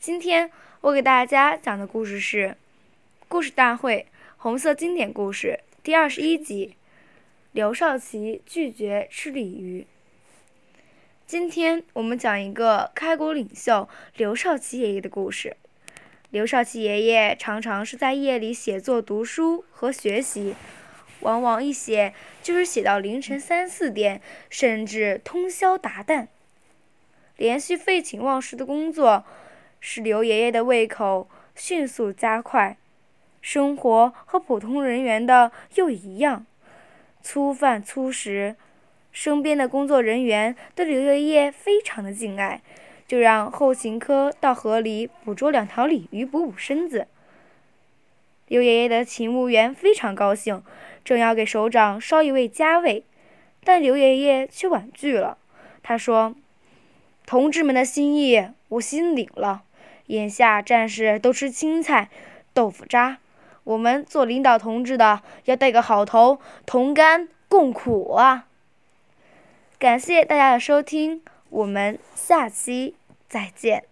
今天我给大家讲的故事是《故事大会红色经典故事》第二十一集：刘少奇拒绝吃鲤鱼。今天我们讲一个开国领袖刘少奇爷爷的故事。刘少奇爷爷常常是在夜里写作、读书和学习。往往一写就是写到凌晨三四点，甚至通宵达旦。连续废寝忘食的工作，使刘爷爷的胃口迅速加快，生活和普通人员的又一样，粗饭粗食。身边的工作人员对刘爷爷非常的敬爱，就让后勤科到河里捕捉两条鲤鱼补补身子。刘爷爷的勤务员非常高兴。正要给首长烧一味佳味，但刘爷爷却婉拒了。他说：“同志们的心意我心领了，眼下战士都吃青菜、豆腐渣，我们做领导同志的要带个好头，同甘共苦啊！”感谢大家的收听，我们下期再见。